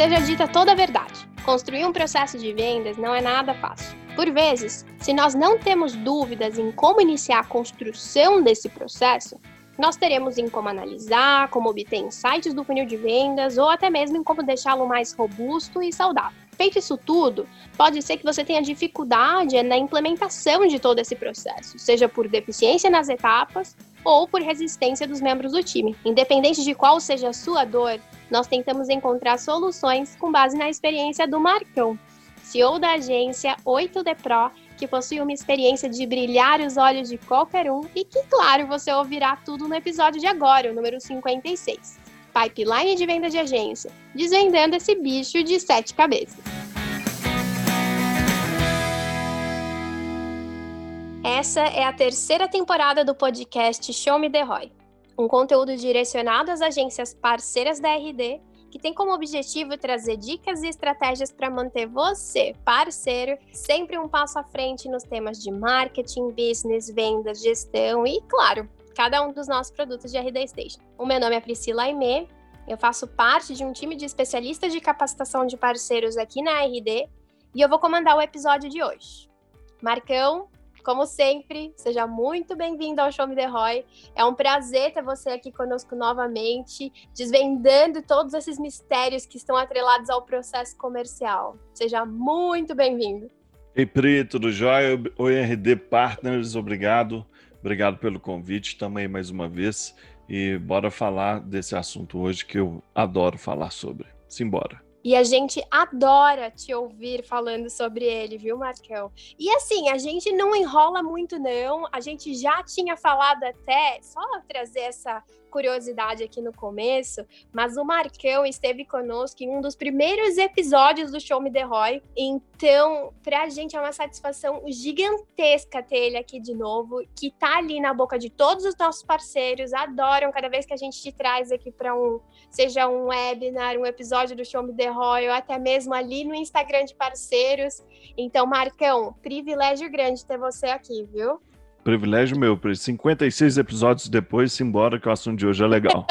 seja dita toda a verdade. Construir um processo de vendas não é nada fácil. Por vezes, se nós não temos dúvidas em como iniciar a construção desse processo, nós teremos em como analisar, como obter insights do funil de vendas ou até mesmo em como deixá-lo mais robusto e saudável. Feito isso tudo, pode ser que você tenha dificuldade na implementação de todo esse processo, seja por deficiência nas etapas ou por resistência dos membros do time. Independente de qual seja a sua dor, nós tentamos encontrar soluções com base na experiência do Marcão, CEO da agência 8D Pro que possui uma experiência de brilhar os olhos de qualquer um e que, claro, você ouvirá tudo no episódio de agora, o número 56. Pipeline de venda de agência, desvendando esse bicho de sete cabeças. Essa é a terceira temporada do podcast Show Me The Roy, um conteúdo direcionado às agências parceiras da RD que tem como objetivo trazer dicas e estratégias para manter você, parceiro, sempre um passo à frente nos temas de marketing, business, vendas, gestão e, claro, cada um dos nossos produtos de RD Station. O meu nome é Priscila Aimee, eu faço parte de um time de especialistas de capacitação de parceiros aqui na RD e eu vou comandar o episódio de hoje. Marcão, como sempre, seja muito bem-vindo ao Show Me The Roy. É um prazer ter você aqui conosco novamente, desvendando todos esses mistérios que estão atrelados ao processo comercial. Seja muito bem-vindo. Ei, Pri, tudo jóia? Oi, RD Partners, obrigado. Obrigado pelo convite também mais uma vez. E bora falar desse assunto hoje que eu adoro falar sobre. Simbora. E a gente adora te ouvir falando sobre ele, viu, Marcão? E assim, a gente não enrola muito, não. A gente já tinha falado até, só trazer essa curiosidade aqui no começo, mas o Marcão esteve conosco em um dos primeiros episódios do Show Me The Roy. Então, pra gente é uma satisfação gigantesca ter ele aqui de novo, que tá ali na boca de todos os nossos parceiros, adoram cada vez que a gente te traz aqui para um, seja um webinar, um episódio do Show Me The Roy, ou até mesmo ali no Instagram de parceiros. Então, Marcão, privilégio grande ter você aqui, viu? Privilégio meu, 56 episódios depois, simbora que o assunto de hoje é legal.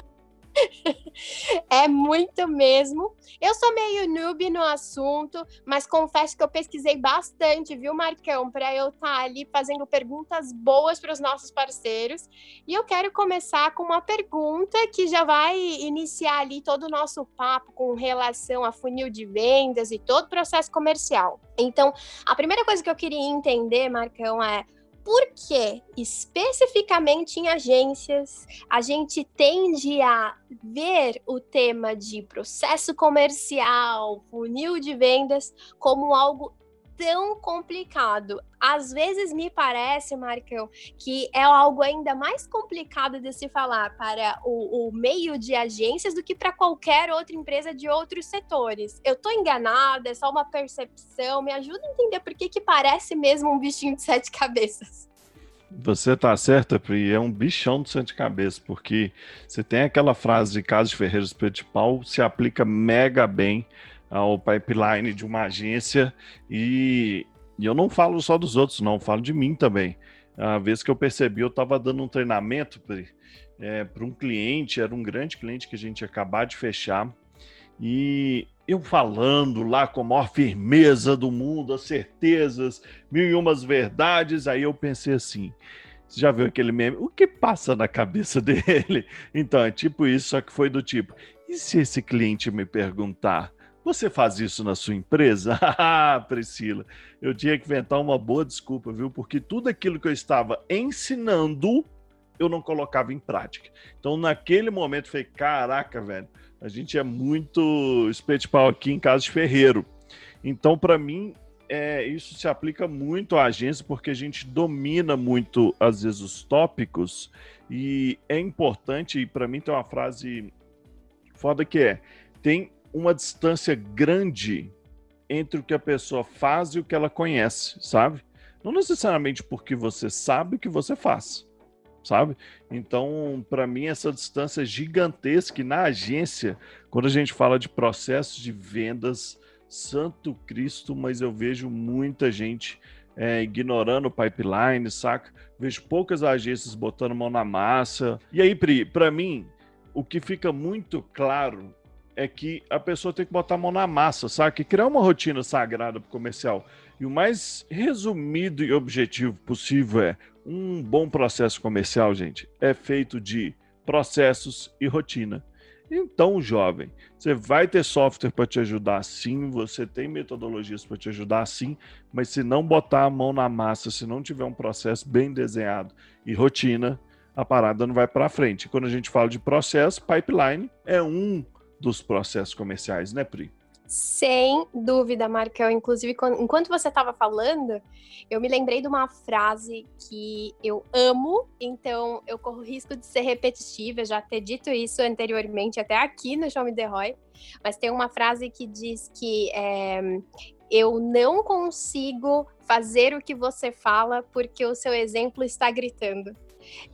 é muito mesmo. Eu sou meio noob no assunto, mas confesso que eu pesquisei bastante, viu, Marcão, para eu estar tá ali fazendo perguntas boas para os nossos parceiros. E eu quero começar com uma pergunta que já vai iniciar ali todo o nosso papo com relação a funil de vendas e todo o processo comercial. Então, a primeira coisa que eu queria entender, Marcão, é porque, especificamente em agências, a gente tende a ver o tema de processo comercial, funil de vendas, como algo tão complicado. Às vezes me parece, Marcão, que é algo ainda mais complicado de se falar para o, o meio de agências do que para qualquer outra empresa de outros setores. Eu tô enganada, é só uma percepção. Me ajuda a entender por que, que parece mesmo um bichinho de sete cabeças. Você tá certa, Pri, é um bichão de sete cabeças, porque você tem aquela frase de Carlos Ferreira Espeto de Pau, se aplica mega bem ao pipeline de uma agência e, e eu não falo só dos outros, não, falo de mim também. A vez que eu percebi, eu estava dando um treinamento é, para um cliente, era um grande cliente que a gente ia acabar de fechar, e eu falando lá com a maior firmeza do mundo, as certezas, mil e umas verdades, aí eu pensei assim, você já viu aquele meme? O que passa na cabeça dele? Então, é tipo isso, só que foi do tipo, e se esse cliente me perguntar, você faz isso na sua empresa? Ah, Priscila, eu tinha que inventar uma boa desculpa, viu? Porque tudo aquilo que eu estava ensinando, eu não colocava em prática. Então, naquele momento, eu falei: caraca, velho, a gente é muito espete pau aqui em casa de ferreiro. Então, para mim, é, isso se aplica muito à agência, porque a gente domina muito, às vezes, os tópicos, e é importante, e para mim tem uma frase foda que é: tem uma distância grande entre o que a pessoa faz e o que ela conhece, sabe? Não necessariamente porque você sabe o que você faz, sabe? Então, para mim, essa distância é gigantesca. E na agência, quando a gente fala de processos de vendas, santo Cristo, mas eu vejo muita gente é, ignorando o pipeline, saca? Vejo poucas agências botando mão na massa. E aí, Pri, para mim, o que fica muito claro é que a pessoa tem que botar a mão na massa, sabe? Criar uma rotina sagrada para comercial. E o mais resumido e objetivo possível é um bom processo comercial, gente, é feito de processos e rotina. Então, jovem, você vai ter software para te ajudar sim, você tem metodologias para te ajudar sim, mas se não botar a mão na massa, se não tiver um processo bem desenhado e rotina, a parada não vai para frente. Quando a gente fala de processo, pipeline é um dos processos comerciais, né, Pri? Sem dúvida, Marcão. Inclusive, enquanto você estava falando, eu me lembrei de uma frase que eu amo, então eu corro risco de ser repetitiva, já ter dito isso anteriormente, até aqui no Show Me The Roy, mas tem uma frase que diz que é, eu não consigo fazer o que você fala porque o seu exemplo está gritando.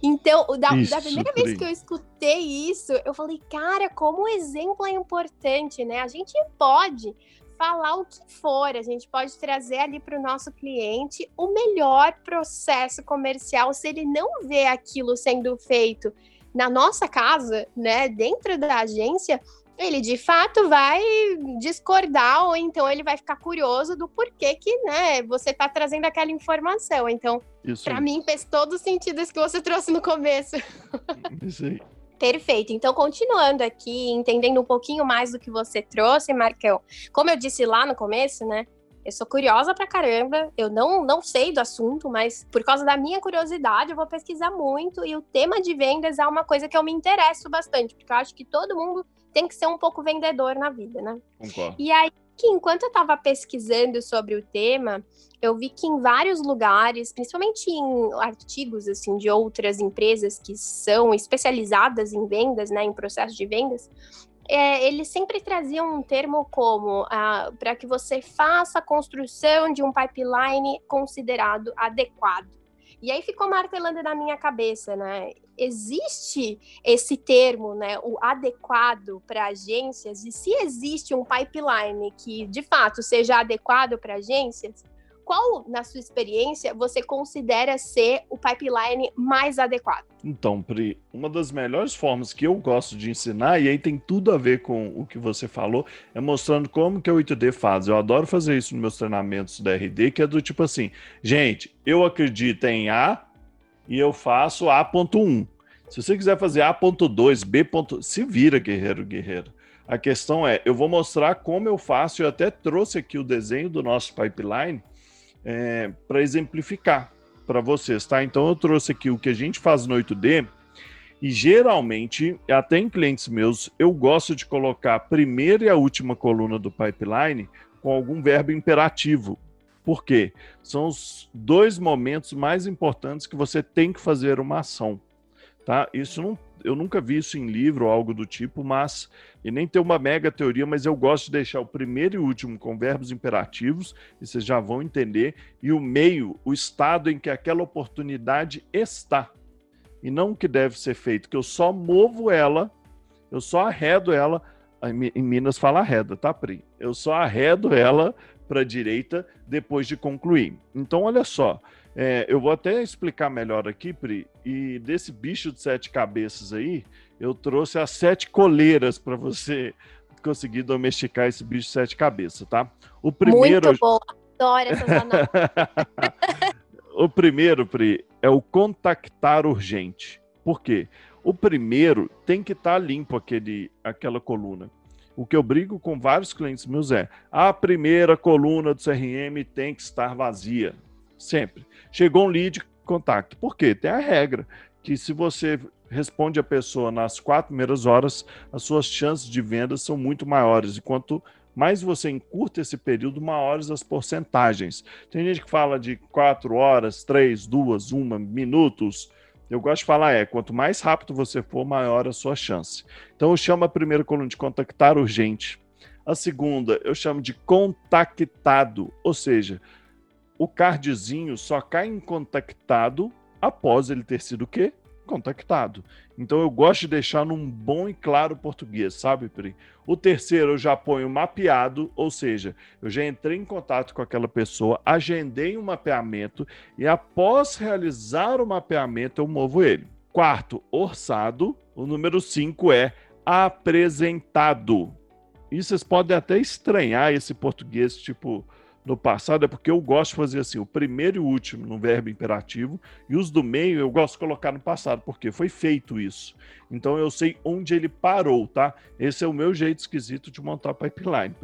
Então, da, isso, da primeira vez que eu escutei isso, eu falei, cara, como o exemplo é importante, né? A gente pode falar o que for, a gente pode trazer ali para o nosso cliente o melhor processo comercial se ele não vê aquilo sendo feito na nossa casa, né, dentro da agência, ele de fato vai discordar ou então ele vai ficar curioso do porquê que, né, você está trazendo aquela informação. Então, para mim fez todo sentido isso que você trouxe no começo. Isso aí. Perfeito. Então, continuando aqui, entendendo um pouquinho mais do que você trouxe, Marcão. Como eu disse lá no começo, né? Eu sou curiosa pra caramba, eu não, não sei do assunto, mas por causa da minha curiosidade, eu vou pesquisar muito. E o tema de vendas é uma coisa que eu me interesso bastante, porque eu acho que todo mundo tem que ser um pouco vendedor na vida, né? Concordo. E aí, que enquanto eu estava pesquisando sobre o tema, eu vi que em vários lugares, principalmente em artigos assim de outras empresas que são especializadas em vendas, né, em processo de vendas, é, eles sempre traziam um termo como ah, para que você faça a construção de um pipeline considerado adequado. E aí ficou martelando na minha cabeça, né? Existe esse termo, né, o adequado para agências, e se existe um pipeline que de fato seja adequado para agências, qual, na sua experiência, você considera ser o pipeline mais adequado? Então, Pri, uma das melhores formas que eu gosto de ensinar, e aí tem tudo a ver com o que você falou, é mostrando como que a 8D faz. Eu adoro fazer isso nos meus treinamentos da RD, que é do tipo assim, gente, eu acredito em A e eu faço A.1. Se você quiser fazer A.2, B. Se vira, guerreiro, guerreiro. A questão é, eu vou mostrar como eu faço, eu até trouxe aqui o desenho do nosso pipeline, é, para exemplificar para vocês, tá? Então eu trouxe aqui o que a gente faz no 8D e geralmente, até em clientes meus, eu gosto de colocar a primeira e a última coluna do pipeline com algum verbo imperativo. Por quê? São os dois momentos mais importantes que você tem que fazer uma ação. Tá? Isso não eu nunca vi isso em livro ou algo do tipo, mas e nem ter uma mega teoria, mas eu gosto de deixar o primeiro e último com verbos imperativos, e vocês já vão entender, e o meio, o estado em que aquela oportunidade está. E não o que deve ser feito, que eu só movo ela, eu só arredo ela, em Minas fala arreda, tá, Pri? Eu só arredo ela para a direita depois de concluir. Então, olha só, é, eu vou até explicar melhor aqui, Pri, e desse bicho de sete cabeças aí, eu trouxe as sete coleiras para você conseguir domesticar esse bicho de sete cabeças, tá? O primeiro. Muito bom, adoro essas O primeiro, Pri, é o contactar urgente. Por quê? O primeiro tem que estar tá limpo aquele, aquela coluna. O que eu brigo com vários clientes meus é: a primeira coluna do CRM tem que estar vazia. Sempre. Chegou um lead, contacto. Por quê? Tem a regra que se você responde a pessoa nas quatro primeiras horas, as suas chances de venda são muito maiores. E quanto mais você encurta esse período, maiores as porcentagens. Tem gente que fala de quatro horas, três, duas, uma, minutos. Eu gosto de falar é, quanto mais rápido você for, maior a sua chance. Então eu chamo a primeira coluna de contactar urgente. A segunda eu chamo de contactado, ou seja, o cardzinho só cai em contactado após ele ter sido o quê? Contactado. Então eu gosto de deixar num bom e claro português, sabe, Pri? O terceiro eu já ponho mapeado, ou seja, eu já entrei em contato com aquela pessoa, agendei um mapeamento e após realizar o mapeamento eu movo ele. Quarto, orçado. O número cinco é apresentado. E vocês podem até estranhar esse português, tipo, no passado, é porque eu gosto de fazer assim, o primeiro e o último no verbo imperativo, e os do meio eu gosto de colocar no passado, porque foi feito isso. Então eu sei onde ele parou, tá? Esse é o meu jeito esquisito de montar pipeline.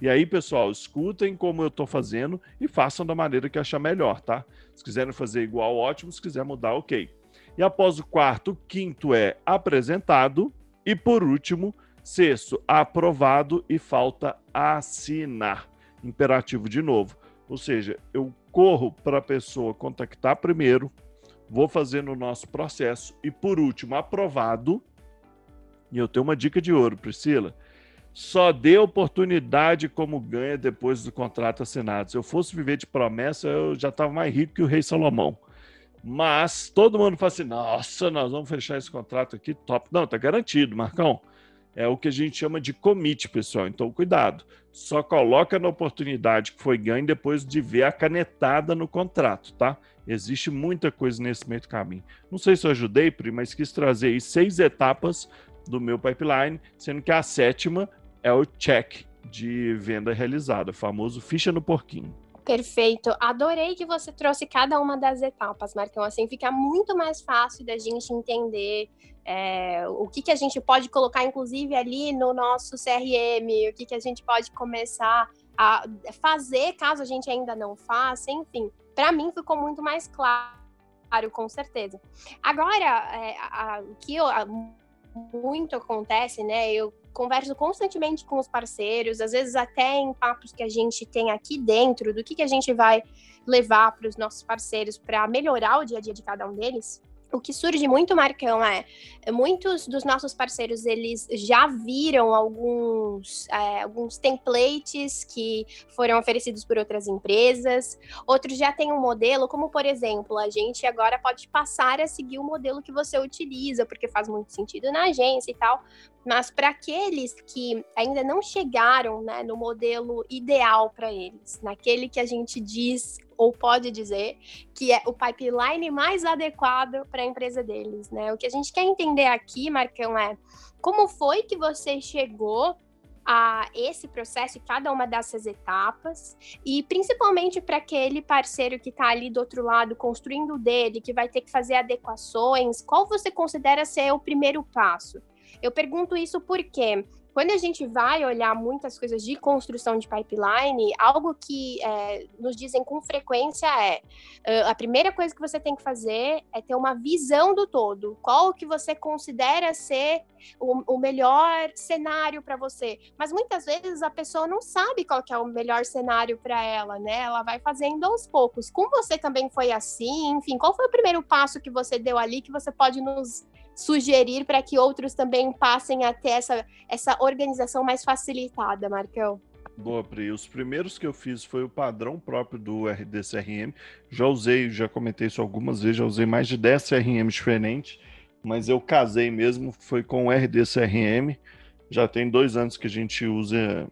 E aí, pessoal, escutem como eu estou fazendo e façam da maneira que achar melhor, tá? Se quiserem fazer igual, ótimo. Se quiser mudar, ok. E após o quarto, quinto é apresentado. E por último, sexto, aprovado e falta assinar imperativo de novo. Ou seja, eu corro para a pessoa contactar primeiro, vou fazendo o nosso processo e, por último, aprovado. E eu tenho uma dica de ouro, Priscila. Só dê oportunidade como ganha depois do contrato assinado. Se eu fosse viver de promessa, eu já estava mais rico que o rei Salomão. Mas todo mundo fala assim: nossa, nós vamos fechar esse contrato aqui, top. Não, tá garantido, Marcão é o que a gente chama de commit, pessoal. Então, cuidado. Só coloca na oportunidade que foi ganho depois de ver a canetada no contrato, tá? Existe muita coisa nesse meio do caminho. Não sei se eu ajudei, Pri, mas quis trazer aí seis etapas do meu pipeline, sendo que a sétima é o check de venda realizada, famoso ficha no porquinho. Perfeito. Adorei que você trouxe cada uma das etapas, Marcão. Assim fica muito mais fácil da gente entender é, o que, que a gente pode colocar, inclusive, ali no nosso CRM, o que, que a gente pode começar a fazer caso a gente ainda não faça, enfim. Para mim ficou muito mais claro, com certeza. Agora, é, o que eu, a, muito acontece, né? Eu converso constantemente com os parceiros, às vezes até em papos que a gente tem aqui dentro, do que, que a gente vai levar para os nossos parceiros para melhorar o dia a dia de cada um deles o que surge muito, Marcão, é muitos dos nossos parceiros eles já viram alguns, é, alguns templates que foram oferecidos por outras empresas, outros já têm um modelo, como por exemplo, a gente agora pode passar a seguir o modelo que você utiliza, porque faz muito sentido na agência e tal. Mas para aqueles que ainda não chegaram né, no modelo ideal para eles, naquele que a gente diz ou pode dizer que é o pipeline mais adequado para a empresa deles, né? O que a gente quer entender aqui, Marcão, é como foi que você chegou a esse processo e cada uma dessas etapas, e principalmente para aquele parceiro que está ali do outro lado construindo o dele, que vai ter que fazer adequações, qual você considera ser o primeiro passo? Eu pergunto isso porque quando a gente vai olhar muitas coisas de construção de pipeline, algo que é, nos dizem com frequência é a primeira coisa que você tem que fazer é ter uma visão do todo. Qual que você considera ser o, o melhor cenário para você? Mas muitas vezes a pessoa não sabe qual que é o melhor cenário para ela, né? Ela vai fazendo aos poucos. Com você também foi assim? Enfim, qual foi o primeiro passo que você deu ali que você pode nos sugerir para que outros também passem a ter essa, essa organização mais facilitada, Marcão? Boa, Pri. Os primeiros que eu fiz foi o padrão próprio do RDCRM. Já usei, já comentei isso algumas vezes, já usei mais de 10 CRM diferentes, mas eu casei mesmo, foi com o RDCRM. Já tem dois anos que a gente usa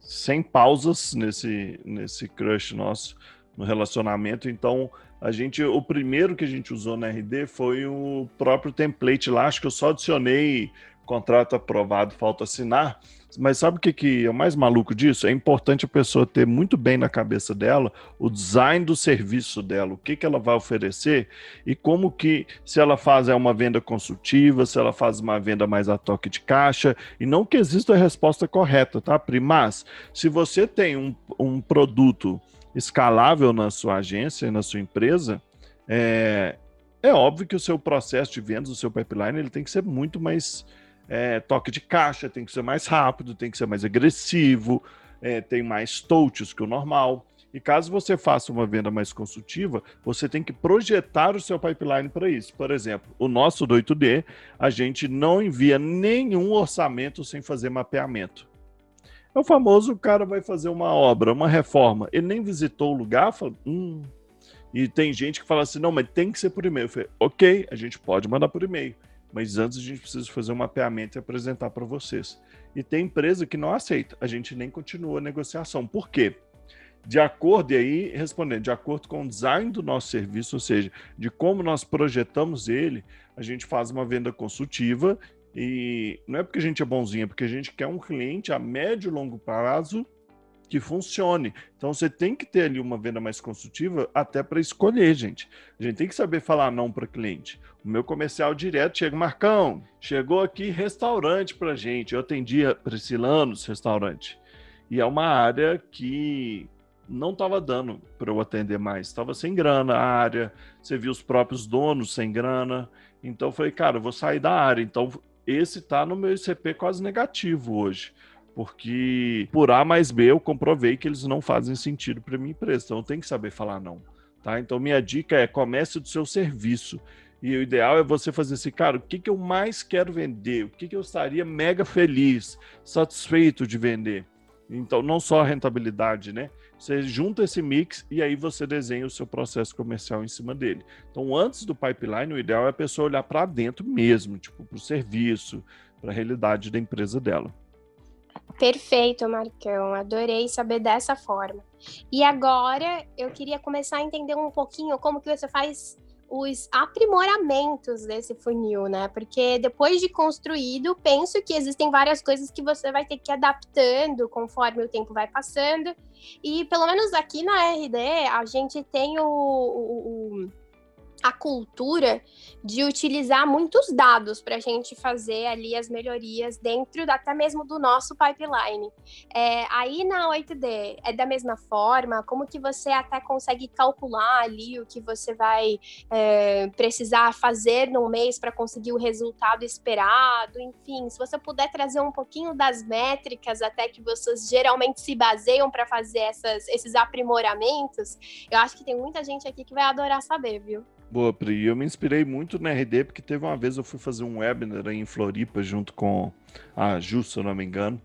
sem pausas nesse, nesse crush nosso no relacionamento, então a gente, o primeiro que a gente usou na RD foi o próprio template lá, acho que eu só adicionei contrato aprovado, falta assinar. Mas sabe o que, que é o mais maluco disso? É importante a pessoa ter muito bem na cabeça dela o design do serviço dela, o que, que ela vai oferecer e como que, se ela faz é uma venda consultiva, se ela faz uma venda mais a toque de caixa, e não que exista a resposta correta, tá, Pri? Mas, se você tem um, um produto escalável na sua agência, na sua empresa, é, é óbvio que o seu processo de vendas, o seu pipeline, ele tem que ser muito mais é, toque de caixa, tem que ser mais rápido, tem que ser mais agressivo, é, tem mais touches que o normal. E caso você faça uma venda mais consultiva, você tem que projetar o seu pipeline para isso. Por exemplo, o nosso do 8D, a gente não envia nenhum orçamento sem fazer mapeamento. É o famoso o cara vai fazer uma obra, uma reforma. Ele nem visitou o lugar, fala, hum. E tem gente que fala assim: não, mas tem que ser por e-mail. Eu falei, ok, a gente pode mandar por e-mail. Mas antes a gente precisa fazer um mapeamento e apresentar para vocês. E tem empresa que não aceita. A gente nem continua a negociação. Por quê? De acordo, e aí respondendo, de acordo com o design do nosso serviço, ou seja, de como nós projetamos ele, a gente faz uma venda consultiva E não é porque a gente é bonzinho, é porque a gente quer um cliente a médio e longo prazo que funcione. Então você tem que ter ali uma venda mais construtiva até para escolher, gente. A gente tem que saber falar não para cliente. O meu comercial direto chega, Marcão, chegou aqui restaurante para gente. Eu atendia Priscilanos restaurante. E é uma área que não estava dando para eu atender mais. Estava sem grana a área. Você viu os próprios donos sem grana. Então eu falei, cara, eu vou sair da área. Então esse está no meu ICP quase negativo hoje porque por A mais B eu comprovei que eles não fazem sentido para minha empresa. Então tenho que saber falar não. Tá? Então minha dica é comece do seu serviço. E o ideal é você fazer assim, cara, o que, que eu mais quero vender? O que, que eu estaria mega feliz, satisfeito de vender? Então, não só a rentabilidade, né? Você junta esse mix e aí você desenha o seu processo comercial em cima dele. Então, antes do pipeline, o ideal é a pessoa olhar para dentro mesmo, tipo, para o serviço, para a realidade da empresa dela. Perfeito, Marcão. Adorei saber dessa forma. E agora eu queria começar a entender um pouquinho como que você faz os aprimoramentos desse funil, né? Porque depois de construído, penso que existem várias coisas que você vai ter que ir adaptando conforme o tempo vai passando. E pelo menos aqui na RD, a gente tem o, o, o a cultura de utilizar muitos dados para a gente fazer ali as melhorias dentro até mesmo do nosso pipeline. É, aí na 8D é da mesma forma, como que você até consegue calcular ali o que você vai é, precisar fazer no mês para conseguir o resultado esperado, enfim, se você puder trazer um pouquinho das métricas até que vocês geralmente se baseiam para fazer essas, esses aprimoramentos, eu acho que tem muita gente aqui que vai adorar saber, viu? Boa, Pri. Eu me inspirei muito na RD, porque teve uma vez eu fui fazer um webinar em Floripa junto com a Ju, se eu não me engano.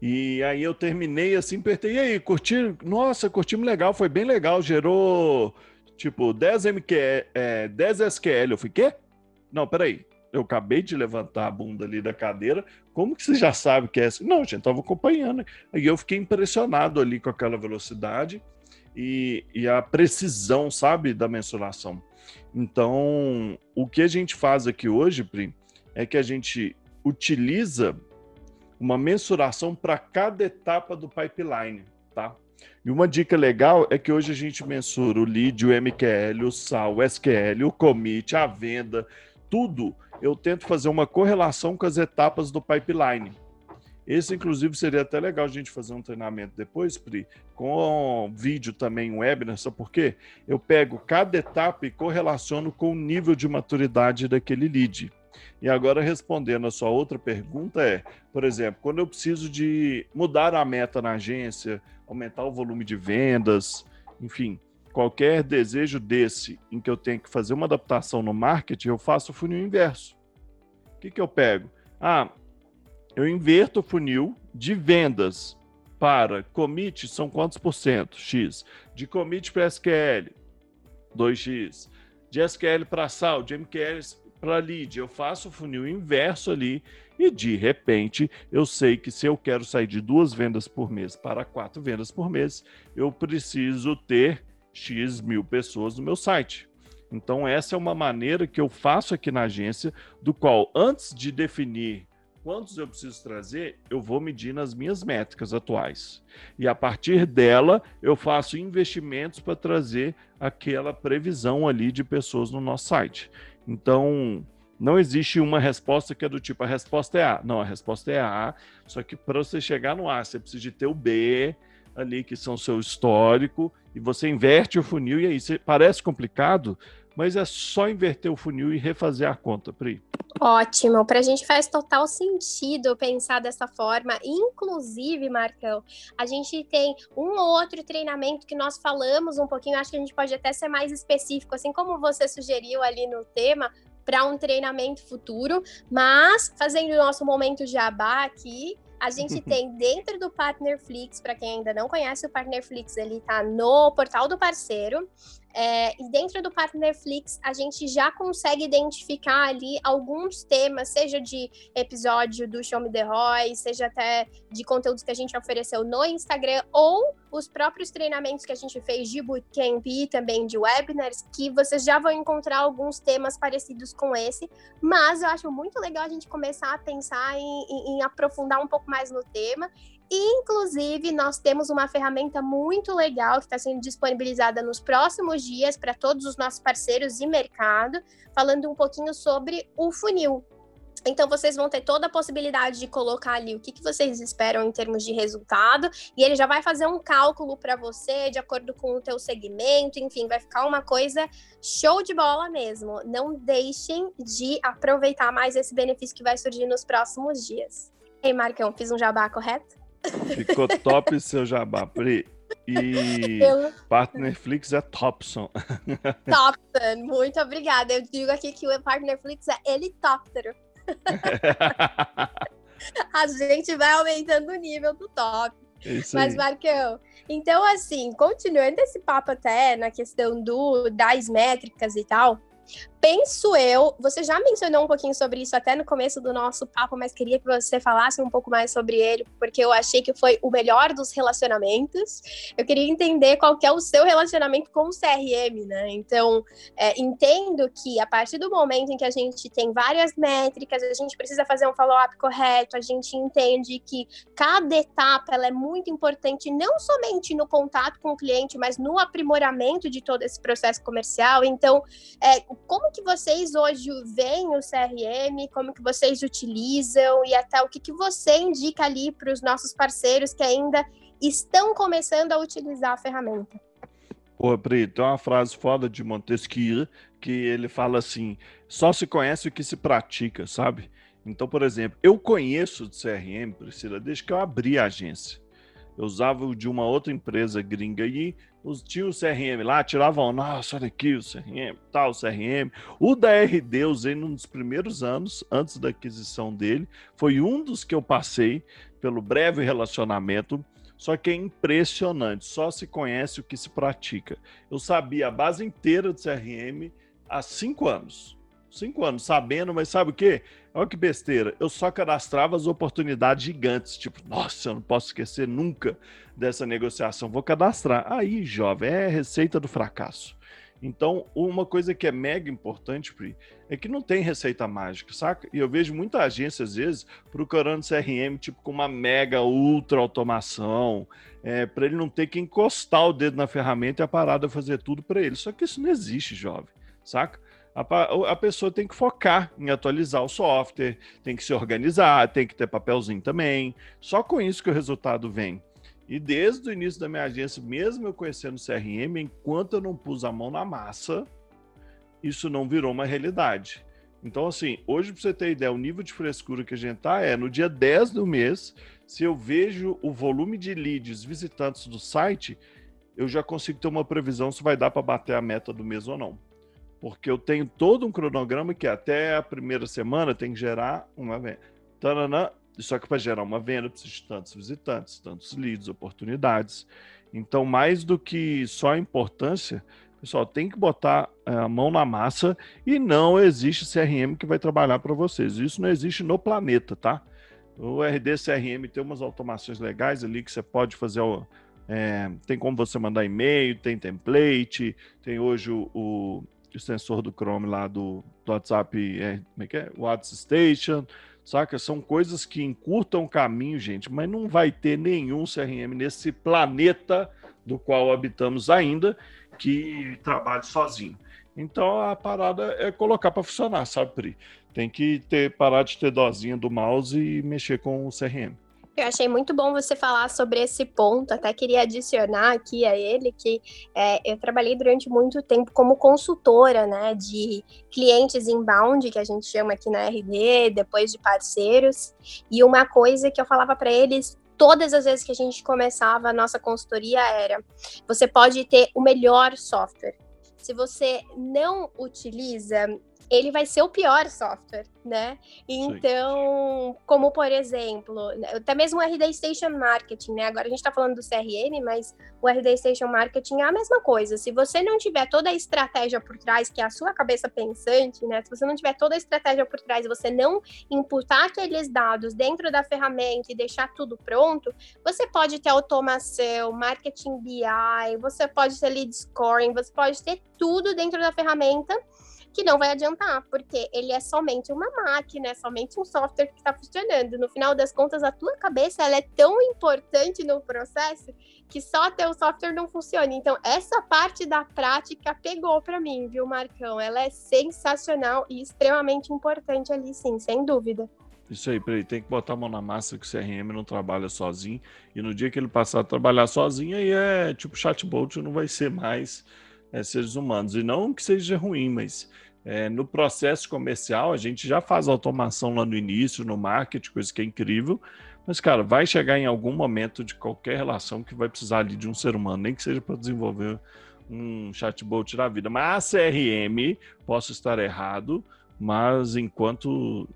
E aí eu terminei assim, apertei, e aí, curti? Nossa, curtimos legal, foi bem legal, gerou tipo 10 MQ, é, 10 SQL. Eu fiquei, quê? Não, peraí. Eu acabei de levantar a bunda ali da cadeira. Como que você já sabe que é assim? Não, gente, tava acompanhando. Aí eu fiquei impressionado ali com aquela velocidade e, e a precisão, sabe, da mensuração. Então, o que a gente faz aqui hoje, Pri, é que a gente utiliza uma mensuração para cada etapa do pipeline, tá? E uma dica legal é que hoje a gente mensura o lead, o MQL, o SAL, o SQL, o commit, a venda, tudo. Eu tento fazer uma correlação com as etapas do pipeline. Esse, inclusive, seria até legal a gente fazer um treinamento depois, Pri, com vídeo também, um webinar, sabe por quê? Eu pego cada etapa e correlaciono com o nível de maturidade daquele lead. E agora, respondendo a sua outra pergunta, é, por exemplo, quando eu preciso de mudar a meta na agência, aumentar o volume de vendas, enfim, qualquer desejo desse em que eu tenho que fazer uma adaptação no marketing, eu faço o funil inverso. O que, que eu pego? Ah, eu inverto o funil de vendas para commit são quantos por cento? X. De commit para SQL, 2x. De SQL para sal, de MQL para lead, eu faço o funil inverso ali e de repente eu sei que se eu quero sair de duas vendas por mês para quatro vendas por mês, eu preciso ter X mil pessoas no meu site. Então, essa é uma maneira que eu faço aqui na agência, do qual, antes de definir quantos eu preciso trazer, eu vou medir nas minhas métricas atuais. E a partir dela, eu faço investimentos para trazer aquela previsão ali de pessoas no nosso site. Então, não existe uma resposta que é do tipo, a resposta é A. Não, a resposta é A, só que para você chegar no A, você precisa de ter o B ali, que são seu histórico, e você inverte o funil, e aí parece complicado, mas é só inverter o funil e refazer a conta, Pri. Ótimo, para a gente faz total sentido pensar dessa forma. Inclusive, Marcão, a gente tem um ou outro treinamento que nós falamos um pouquinho, acho que a gente pode até ser mais específico, assim como você sugeriu ali no tema, para um treinamento futuro, mas fazendo o nosso momento jabá aqui, a gente tem dentro do Partnerflix, para quem ainda não conhece o Partnerflix, ele está no portal do parceiro. É, e dentro do Partnerflix, a gente já consegue identificar ali alguns temas, seja de episódio do Show Me The Roy, seja até de conteúdos que a gente ofereceu no Instagram, ou os próprios treinamentos que a gente fez de bootcamp e também de webinars, que vocês já vão encontrar alguns temas parecidos com esse, mas eu acho muito legal a gente começar a pensar em, em, em aprofundar um pouco mais no tema Inclusive, nós temos uma ferramenta muito legal que está sendo disponibilizada nos próximos dias para todos os nossos parceiros e mercado, falando um pouquinho sobre o funil. Então, vocês vão ter toda a possibilidade de colocar ali o que, que vocês esperam em termos de resultado, e ele já vai fazer um cálculo para você de acordo com o teu segmento, enfim, vai ficar uma coisa show de bola mesmo. Não deixem de aproveitar mais esse benefício que vai surgir nos próximos dias. Ei, Marcão, fiz um jabá correto? Ficou top seu jabá, Pri. E eu... Partnerflix é Topson. Topson, muito obrigada. Eu digo aqui que o Partnerflix é helicóptero. A gente vai aumentando o nível do top. Isso Mas, Marcão, então assim, continuando esse papo até na questão do das métricas e tal, Penso eu, você já mencionou um pouquinho sobre isso até no começo do nosso papo, mas queria que você falasse um pouco mais sobre ele, porque eu achei que foi o melhor dos relacionamentos. Eu queria entender qual que é o seu relacionamento com o CRM, né? Então, é, entendo que a partir do momento em que a gente tem várias métricas, a gente precisa fazer um follow-up correto, a gente entende que cada etapa ela é muito importante, não somente no contato com o cliente, mas no aprimoramento de todo esse processo comercial. Então, é, como que vocês hoje veem o CRM, como que vocês utilizam e até o que, que você indica ali para os nossos parceiros que ainda estão começando a utilizar a ferramenta? Pô, Pri, tem uma frase foda de Montesquieu que ele fala assim: só se conhece o que se pratica, sabe? Então, por exemplo, eu conheço o CRM, Priscila, desde que eu abri a agência. Eu usava o de uma outra empresa gringa aí, tinha o CRM lá, tiravam, nossa, olha aqui o CRM, tal, tá, o CRM. O da RD eu usei num dos primeiros anos, antes da aquisição dele. Foi um dos que eu passei pelo breve relacionamento. Só que é impressionante, só se conhece o que se pratica. Eu sabia a base inteira do CRM há cinco anos. Cinco anos sabendo, mas sabe o quê? Olha que besteira. Eu só cadastrava as oportunidades gigantes. Tipo, nossa, eu não posso esquecer nunca dessa negociação. Vou cadastrar. Aí, jovem, é receita do fracasso. Então, uma coisa que é mega importante, Pri, é que não tem receita mágica, saca? E eu vejo muita agência, às vezes, procurando CRM, tipo, com uma mega ultra automação, é, para ele não ter que encostar o dedo na ferramenta e a parada fazer tudo para ele. Só que isso não existe, jovem, saca? A, a pessoa tem que focar em atualizar o software, tem que se organizar, tem que ter papelzinho também. Só com isso que o resultado vem. E desde o início da minha agência, mesmo eu conhecendo CRM, enquanto eu não pus a mão na massa, isso não virou uma realidade. Então, assim, hoje, para você ter ideia, o nível de frescura que a gente tá é no dia 10 do mês, se eu vejo o volume de leads visitantes do site, eu já consigo ter uma previsão se vai dar para bater a meta do mês ou não porque eu tenho todo um cronograma que até a primeira semana tem que gerar uma venda. Tanana, só que para gerar uma venda precisa de tantos visitantes, tantos leads, oportunidades. Então, mais do que só a importância, pessoal, tem que botar eh, a mão na massa e não existe CRM que vai trabalhar para vocês. Isso não existe no planeta, tá? O RD CRM tem umas automações legais ali que você pode fazer. É, tem como você mandar e-mail, tem template, tem hoje o, o o sensor do Chrome lá do, do WhatsApp, é, como é que é? WhatsApp Station, saca? São coisas que encurtam o caminho, gente, mas não vai ter nenhum CRM nesse planeta do qual habitamos ainda que trabalhe sozinho. Então a parada é colocar para funcionar, sabe, Pri? Tem que ter parar de ter dozinha do mouse e mexer com o CRM. Eu achei muito bom você falar sobre esse ponto. Até queria adicionar aqui a ele que é, eu trabalhei durante muito tempo como consultora, né, de clientes inbound, que a gente chama aqui na RD, depois de parceiros. E uma coisa que eu falava para eles todas as vezes que a gente começava a nossa consultoria era: você pode ter o melhor software. Se você não utiliza ele vai ser o pior software, né? Então, Sim. como por exemplo, até mesmo o RD Station Marketing, né? Agora a gente está falando do CRM, mas o RD Station Marketing é a mesma coisa. Se você não tiver toda a estratégia por trás, que é a sua cabeça pensante, né? Se você não tiver toda a estratégia por trás e você não imputar aqueles dados dentro da ferramenta e deixar tudo pronto, você pode ter automação, marketing BI, você pode ter lead scoring, você pode ter tudo dentro da ferramenta que não vai adiantar, porque ele é somente uma máquina, é somente um software que está funcionando. No final das contas, a tua cabeça ela é tão importante no processo que só ter o software não funciona. Então, essa parte da prática pegou para mim, viu, Marcão? Ela é sensacional e extremamente importante ali, sim, sem dúvida. Isso aí, peraí, tem que botar a mão na massa que o CRM não trabalha sozinho. E no dia que ele passar a trabalhar sozinho, aí é tipo chatbot, não vai ser mais é, seres humanos. E não que seja ruim, mas é, no processo comercial, a gente já faz automação lá no início, no marketing, coisa que é incrível. Mas, cara, vai chegar em algum momento de qualquer relação que vai precisar ali de um ser humano, nem que seja para desenvolver um chatbot da vida. Mas a CRM, posso estar errado, mas enquanto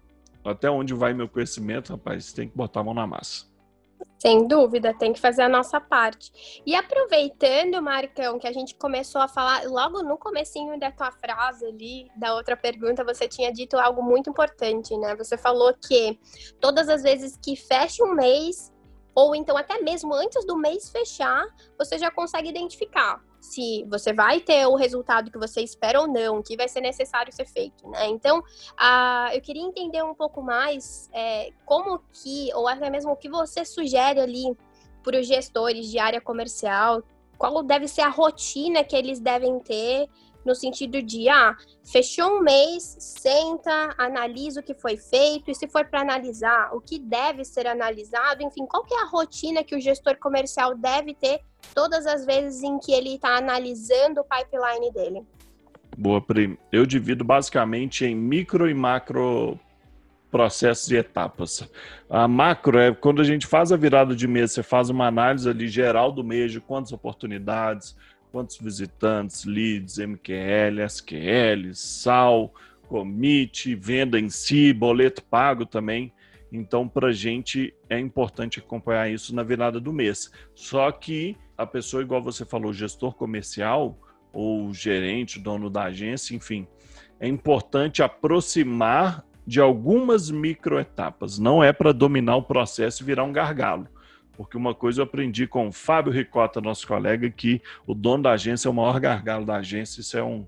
até onde vai meu conhecimento, rapaz, tem que botar a mão na massa. Sem dúvida, tem que fazer a nossa parte. E aproveitando, Marcão, que a gente começou a falar logo no comecinho da tua frase ali, da outra pergunta, você tinha dito algo muito importante, né? Você falou que todas as vezes que fecha um mês, ou então até mesmo antes do mês fechar, você já consegue identificar se você vai ter o resultado que você espera ou não, que vai ser necessário ser feito, né? Então, uh, eu queria entender um pouco mais é, como que, ou até mesmo o que você sugere ali para os gestores de área comercial, qual deve ser a rotina que eles devem ter no sentido de, ah, fechou um mês, senta, analisa o que foi feito, e se for para analisar, o que deve ser analisado, enfim, qual que é a rotina que o gestor comercial deve ter todas as vezes em que ele está analisando o pipeline dele? Boa, Pri. Eu divido basicamente em micro e macro processos e etapas. A macro é quando a gente faz a virada de mês, você faz uma análise ali geral do mês, de quantas oportunidades, quantos visitantes, leads, MQL, SQL, SAL, commit, venda em si, boleto pago também. Então, para a gente é importante acompanhar isso na virada do mês. Só que a pessoa, igual você falou, gestor comercial ou gerente, dono da agência, enfim, é importante aproximar de algumas microetapas. Não é para dominar o processo e virar um gargalo porque uma coisa eu aprendi com o Fábio Ricota, nosso colega, que o dono da agência é o maior gargalo da agência, isso é um,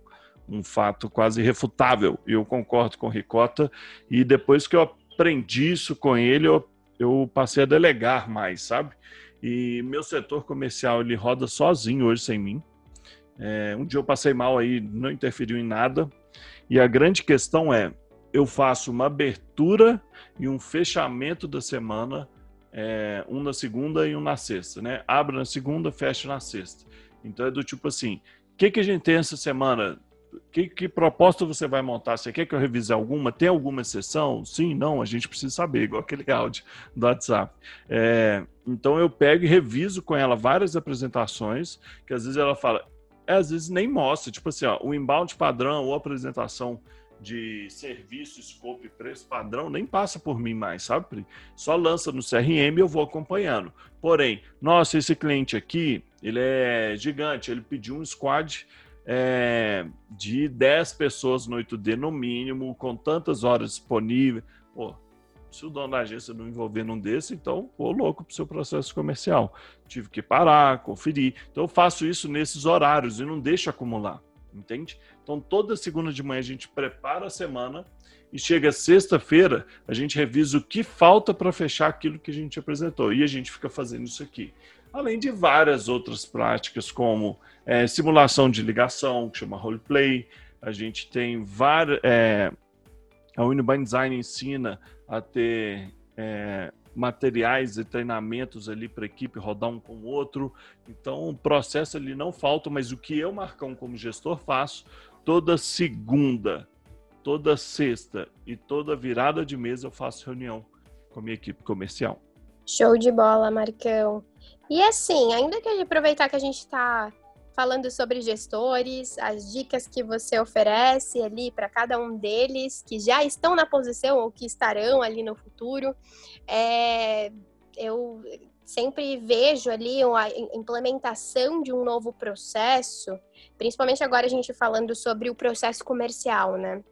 um fato quase irrefutável, e eu concordo com o Ricota, e depois que eu aprendi isso com ele, eu, eu passei a delegar mais, sabe? E meu setor comercial, ele roda sozinho hoje sem mim, é, um dia eu passei mal aí, não interferiu em nada, e a grande questão é, eu faço uma abertura e um fechamento da semana é, um na segunda e um na sexta, né? Abre na segunda, fecha na sexta. Então é do tipo assim, o que, que a gente tem essa semana? Que, que proposta você vai montar? Você quer que eu revise alguma? Tem alguma exceção? Sim, não, a gente precisa saber, igual aquele áudio do WhatsApp. É, então eu pego e reviso com ela várias apresentações, que às vezes ela fala, é, às vezes nem mostra, tipo assim, ó, o inbound padrão ou apresentação de serviço, scope, preço padrão, nem passa por mim mais, sabe? Só lança no CRM e eu vou acompanhando. Porém, nossa, esse cliente aqui, ele é gigante, ele pediu um squad é, de 10 pessoas no 8D no mínimo, com tantas horas disponíveis. Pô, se o dono da agência não envolver num desse, então, pô, louco pro seu processo comercial. Tive que parar, conferir. Então, eu faço isso nesses horários e não deixo acumular entende? Então, toda segunda de manhã a gente prepara a semana e chega sexta-feira, a gente revisa o que falta para fechar aquilo que a gente apresentou. E a gente fica fazendo isso aqui. Além de várias outras práticas, como é, simulação de ligação, que chama roleplay. A gente tem várias. É, a Unibind Design ensina a ter é, materiais e treinamentos ali para a equipe rodar um com o outro. Então, o processo ali não falta, mas o que eu, Marcão, como gestor, faço toda segunda, toda sexta e toda virada de mês eu faço reunião com a minha equipe comercial. Show de bola, Marcão. E assim, ainda que aproveitar que a gente está falando sobre gestores, as dicas que você oferece ali para cada um deles que já estão na posição ou que estarão ali no futuro. É, eu sempre vejo ali a implementação de um novo processo, principalmente agora a gente falando sobre o processo comercial, né?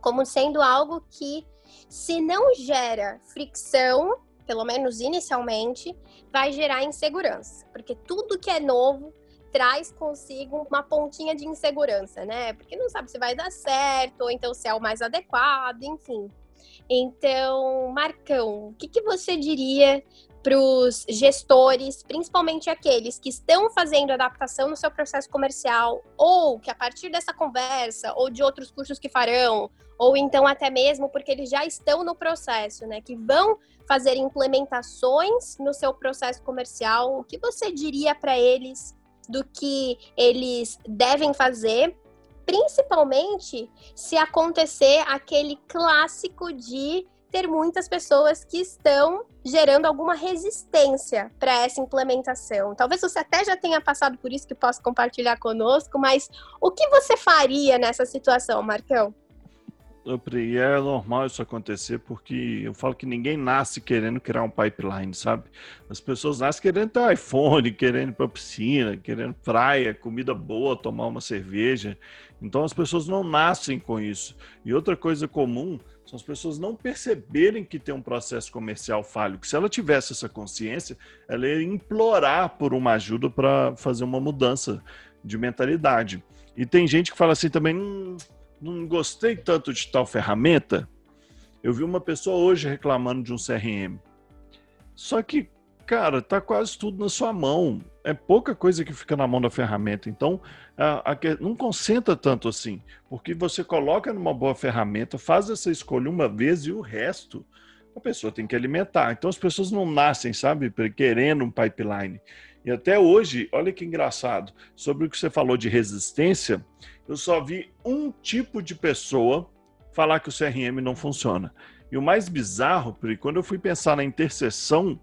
Como sendo algo que, se não gera fricção, pelo menos inicialmente, vai gerar insegurança, porque tudo que é novo traz consigo uma pontinha de insegurança, né? Porque não sabe se vai dar certo, ou então se é o mais adequado, enfim. Então, Marcão, o que, que você diria para os gestores, principalmente aqueles que estão fazendo adaptação no seu processo comercial, ou que a partir dessa conversa, ou de outros cursos que farão, ou então até mesmo porque eles já estão no processo, né, que vão fazer implementações no seu processo comercial, o que você diria para eles do que eles devem fazer, principalmente se acontecer aquele clássico de ter muitas pessoas que estão gerando alguma resistência para essa implementação. Talvez você até já tenha passado por isso que possa compartilhar conosco, mas o que você faria nessa situação, Marcão? E é normal isso acontecer porque eu falo que ninguém nasce querendo criar um pipeline, sabe? As pessoas nascem querendo ter iPhone, querendo ir para piscina, querendo praia, comida boa, tomar uma cerveja. Então as pessoas não nascem com isso. E outra coisa comum são as pessoas não perceberem que tem um processo comercial falho. Que se ela tivesse essa consciência, ela ia implorar por uma ajuda para fazer uma mudança de mentalidade. E tem gente que fala assim também. Hum, não gostei tanto de tal ferramenta. Eu vi uma pessoa hoje reclamando de um CRM. Só que, cara, tá quase tudo na sua mão. É pouca coisa que fica na mão da ferramenta. Então, a, a, não concentra tanto assim. Porque você coloca numa boa ferramenta, faz essa escolha uma vez e o resto a pessoa tem que alimentar. Então, as pessoas não nascem, sabe, querendo um pipeline. E até hoje, olha que engraçado, sobre o que você falou de resistência, eu só vi um tipo de pessoa falar que o CRM não funciona. E o mais bizarro, porque quando eu fui pensar na interseção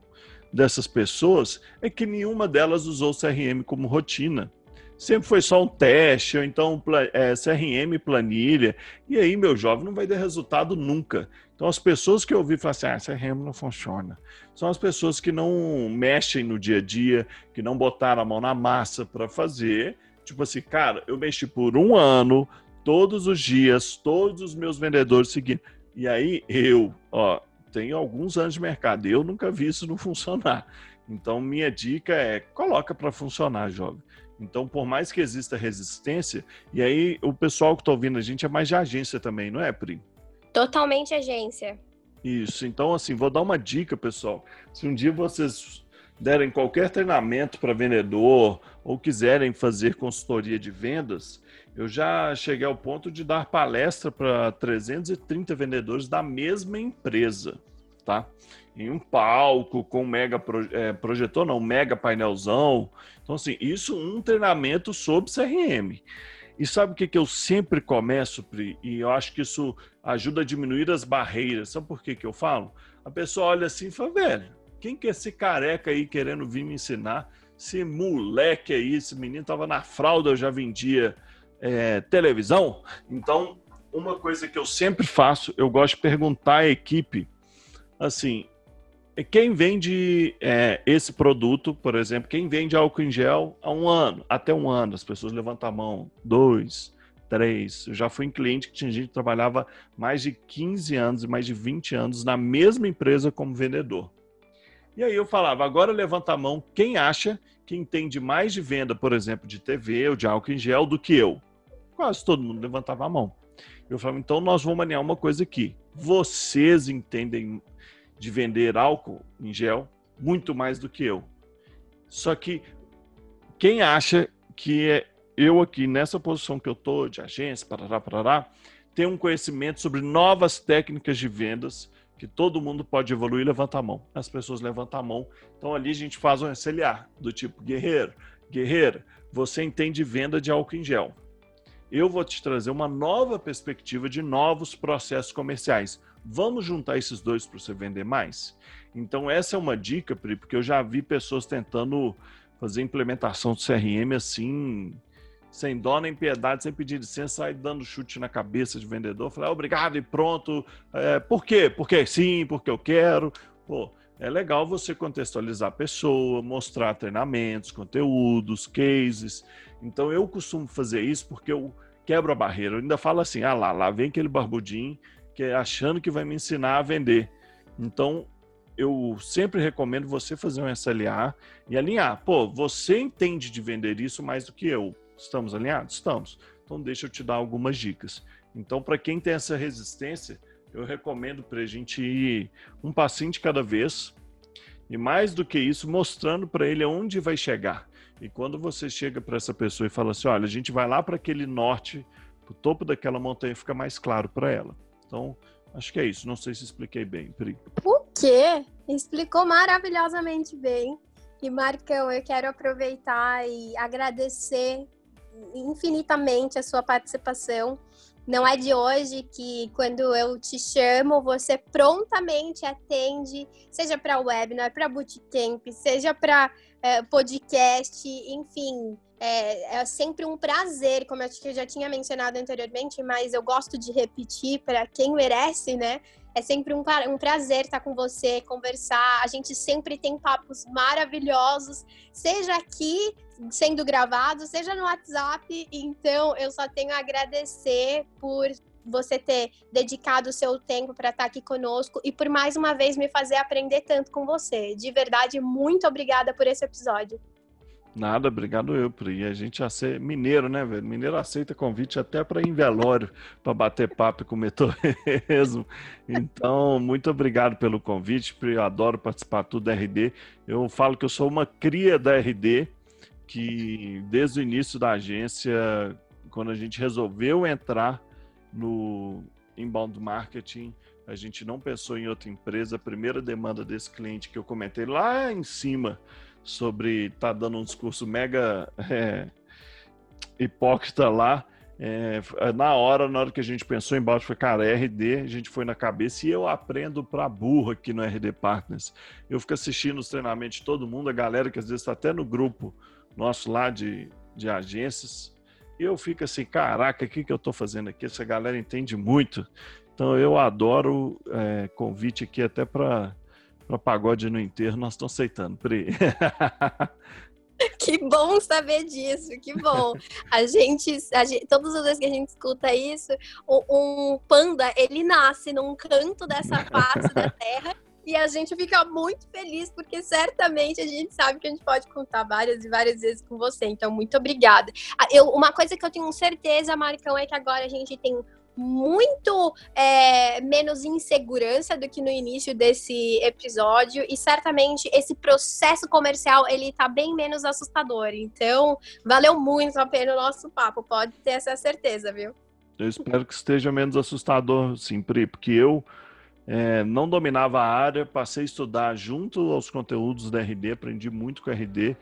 dessas pessoas, é que nenhuma delas usou o CRM como rotina. Sempre foi só um teste, ou então é, CRM planilha. E aí, meu jovem, não vai ter resultado nunca. Então, as pessoas que eu ouvi falar assim, ah, CRM não funciona, são as pessoas que não mexem no dia a dia, que não botaram a mão na massa para fazer Tipo assim, cara, eu mexi por um ano, todos os dias, todos os meus vendedores seguindo. E aí eu, ó, tenho alguns anos de mercado, eu nunca vi isso não funcionar. Então, minha dica é: coloca para funcionar, jovem. Então, por mais que exista resistência, e aí o pessoal que está ouvindo a gente é mais de agência também, não é, Pri? Totalmente agência. Isso. Então, assim, vou dar uma dica, pessoal. Se um dia vocês derem qualquer treinamento para vendedor ou quiserem fazer consultoria de vendas, eu já cheguei ao ponto de dar palestra para 330 vendedores da mesma empresa, tá? Em um palco com mega é, projetor, não, mega painelzão. Então, assim, isso um treinamento sobre CRM. E sabe o que, que eu sempre começo, Pri? E eu acho que isso ajuda a diminuir as barreiras. Sabe por que, que eu falo? A pessoa olha assim e fala, velho, quem que é esse careca aí querendo vir me ensinar? Esse moleque aí, esse menino tava na fralda, eu já vendia é, televisão. Então, uma coisa que eu sempre faço, eu gosto de perguntar à equipe, assim, quem vende é, esse produto, por exemplo, quem vende álcool em gel há um ano, até um ano, as pessoas levantam a mão, dois, três. Eu já fui em cliente que tinha gente que trabalhava mais de 15 anos e mais de 20 anos na mesma empresa como vendedor. E aí eu falava, agora levanta a mão quem acha que entende mais de venda, por exemplo, de TV ou de álcool em gel do que eu. Quase todo mundo levantava a mão. Eu falava, então nós vamos alinhar uma coisa aqui. Vocês entendem de vender álcool em gel muito mais do que eu. Só que quem acha que é eu aqui nessa posição que eu tô de agência, parará, parará, tem um conhecimento sobre novas técnicas de vendas que todo mundo pode evoluir, levanta a mão. As pessoas levantam a mão. Então ali a gente faz um SLA do tipo guerreiro, guerreira, você entende venda de álcool em gel. Eu vou te trazer uma nova perspectiva de novos processos comerciais. Vamos juntar esses dois para você vender mais? Então essa é uma dica, Pri, porque eu já vi pessoas tentando fazer implementação do CRM assim, sem dó nem piedade, sem pedir licença, sair dando chute na cabeça de vendedor, falar obrigado e pronto. É, por quê? Porque sim, porque eu quero. Pô, é legal você contextualizar a pessoa, mostrar treinamentos, conteúdos, cases. Então eu costumo fazer isso porque eu quebro a barreira. Eu ainda falo assim: ah lá, lá vem aquele barbudinho que é achando que vai me ensinar a vender. Então eu sempre recomendo você fazer um SLA e alinhar. Pô, você entende de vender isso mais do que eu. Estamos alinhados? Estamos. Então deixa eu te dar algumas dicas. Então, para quem tem essa resistência, eu recomendo para a gente ir um passinho de cada vez e mais do que isso, mostrando para ele aonde vai chegar. E quando você chega para essa pessoa e fala assim, olha, a gente vai lá para aquele norte, para o topo daquela montanha, fica mais claro para ela. Então, acho que é isso. Não sei se expliquei bem, Pri. O quê? Explicou maravilhosamente bem. E Marcão, eu quero aproveitar e agradecer infinitamente a sua participação. Não é de hoje que, quando eu te chamo, você prontamente atende, seja para webinar, para bootcamp, seja para é, podcast, enfim. É, é, sempre um prazer, como eu já tinha mencionado anteriormente, mas eu gosto de repetir para quem merece, né? É sempre um, um prazer estar com você, conversar. A gente sempre tem papos maravilhosos, seja aqui sendo gravado, seja no WhatsApp. Então, eu só tenho a agradecer por você ter dedicado o seu tempo para estar aqui conosco e por mais uma vez me fazer aprender tanto com você. De verdade, muito obrigada por esse episódio. Nada, obrigado eu, Pri. A gente ser mineiro, né, velho? Mineiro aceita convite até para ir em velório, para bater papo e comer torresmo. Então, muito obrigado pelo convite, Pri. Eu adoro participar tudo da RD. Eu falo que eu sou uma cria da RD, que desde o início da agência, quando a gente resolveu entrar no inbound marketing, a gente não pensou em outra empresa. A primeira demanda desse cliente que eu comentei lá em cima sobre tá dando um discurso mega é, hipócrita lá. É, na hora, na hora que a gente pensou em foi, cara, é RD, a gente foi na cabeça e eu aprendo pra burra aqui no RD Partners. Eu fico assistindo os treinamentos de todo mundo, a galera que às vezes está até no grupo nosso lá de, de agências, eu fico assim, caraca, o que, que eu tô fazendo aqui? Essa galera entende muito. Então eu adoro é, convite aqui até para para pagode no enterro, nós estamos aceitando, Pri. Que bom saber disso, que bom. A gente, a gente, todas as vezes que a gente escuta isso, um, panda, ele nasce num canto dessa face da terra e a gente fica muito feliz porque certamente a gente sabe que a gente pode contar várias e várias vezes com você. Então, muito obrigada. Ah, eu, uma coisa que eu tenho certeza, Marcão, é que agora a gente tem muito é, menos insegurança do que no início desse episódio e certamente esse processo comercial ele tá bem menos assustador. Então, valeu muito a pena o nosso papo, pode ter essa certeza, viu? Eu espero que esteja menos assustador, sim, Pri, porque eu é, não dominava a área, passei a estudar junto aos conteúdos da RD, aprendi muito com a RD.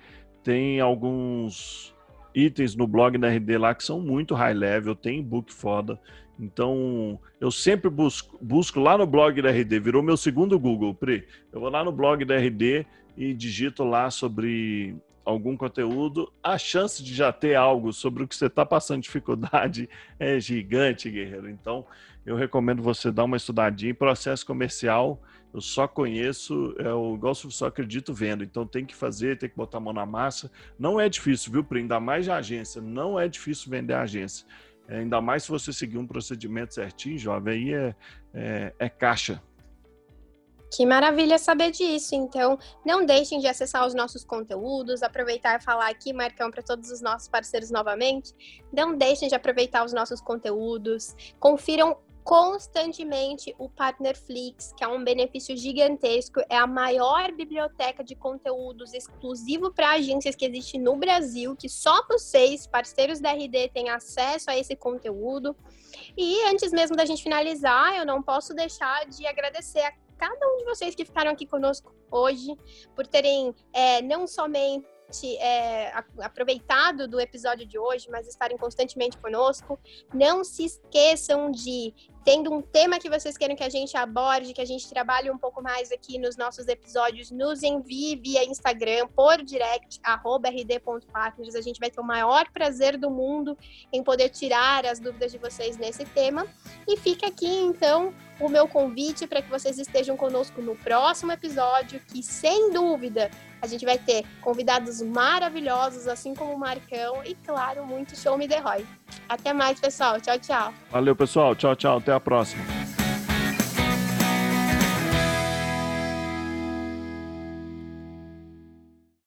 Tem alguns itens no blog da RD lá que são muito high level, tem book foda. Então, eu sempre busco, busco lá no blog da RD, virou meu segundo Google, Pri. Eu vou lá no blog da RD e digito lá sobre algum conteúdo. A chance de já ter algo sobre o que você está passando dificuldade é gigante, guerreiro. Então, eu recomendo você dar uma estudadinha. Processo comercial, eu só conheço, é o igual só acredito vendo. Então, tem que fazer, tem que botar a mão na massa. Não é difícil, viu, Pri? Ainda mais de agência. Não é difícil vender agência. É, ainda mais se você seguir um procedimento certinho, jovem, aí é, é, é caixa. Que maravilha saber disso. Então, não deixem de acessar os nossos conteúdos, aproveitar e falar aqui, Marcão, para todos os nossos parceiros novamente. Não deixem de aproveitar os nossos conteúdos. Confiram constantemente o Partnerflix, que é um benefício gigantesco, é a maior biblioteca de conteúdos exclusivo para agências que existe no Brasil, que só vocês, parceiros da RD, têm acesso a esse conteúdo. E antes mesmo da gente finalizar, eu não posso deixar de agradecer a cada um de vocês que ficaram aqui conosco hoje, por terem é, não somente é, aproveitado do episódio de hoje, mas estarem constantemente conosco. Não se esqueçam de tendo um tema que vocês querem que a gente aborde, que a gente trabalhe um pouco mais aqui nos nossos episódios, nos envie via Instagram, por direct, rd.partners. A gente vai ter o maior prazer do mundo em poder tirar as dúvidas de vocês nesse tema. E fica aqui, então, o meu convite para que vocês estejam conosco no próximo episódio, que sem dúvida a gente vai ter convidados maravilhosos, assim como o Marcão, e claro, muito show me the Roy. Até mais, pessoal. Tchau, tchau. Valeu, pessoal. Tchau, tchau. Até a próxima.